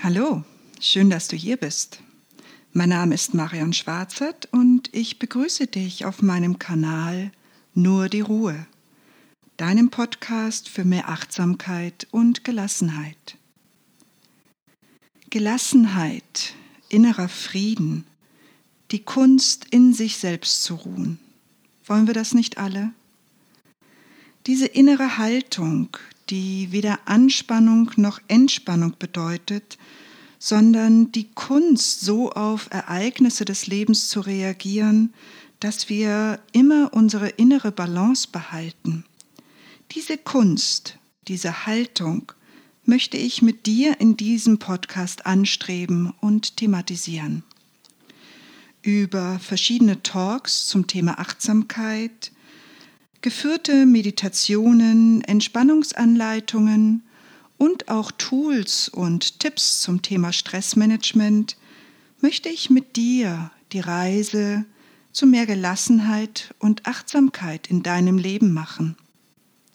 Hallo, schön, dass du hier bist. Mein Name ist Marion Schwarzert und ich begrüße dich auf meinem Kanal Nur die Ruhe, deinem Podcast für mehr Achtsamkeit und Gelassenheit. Gelassenheit, innerer Frieden, die Kunst in sich selbst zu ruhen. Wollen wir das nicht alle? Diese innere Haltung, die weder Anspannung noch Entspannung bedeutet, sondern die Kunst, so auf Ereignisse des Lebens zu reagieren, dass wir immer unsere innere Balance behalten. Diese Kunst, diese Haltung möchte ich mit dir in diesem Podcast anstreben und thematisieren. Über verschiedene Talks zum Thema Achtsamkeit, geführte Meditationen, Entspannungsanleitungen und auch Tools und Tipps zum Thema Stressmanagement möchte ich mit dir die Reise zu mehr Gelassenheit und Achtsamkeit in deinem Leben machen.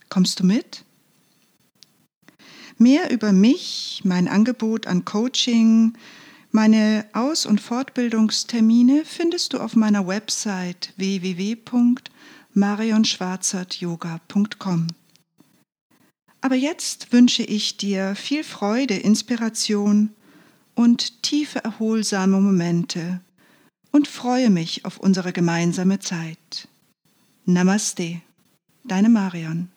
Kommst du mit? Mehr über mich, mein Angebot an Coaching, meine Aus- und Fortbildungstermine findest du auf meiner Website www.marionschwarzertyoga.com. Aber jetzt wünsche ich dir viel Freude, Inspiration und tiefe erholsame Momente und freue mich auf unsere gemeinsame Zeit. Namaste, deine Marion.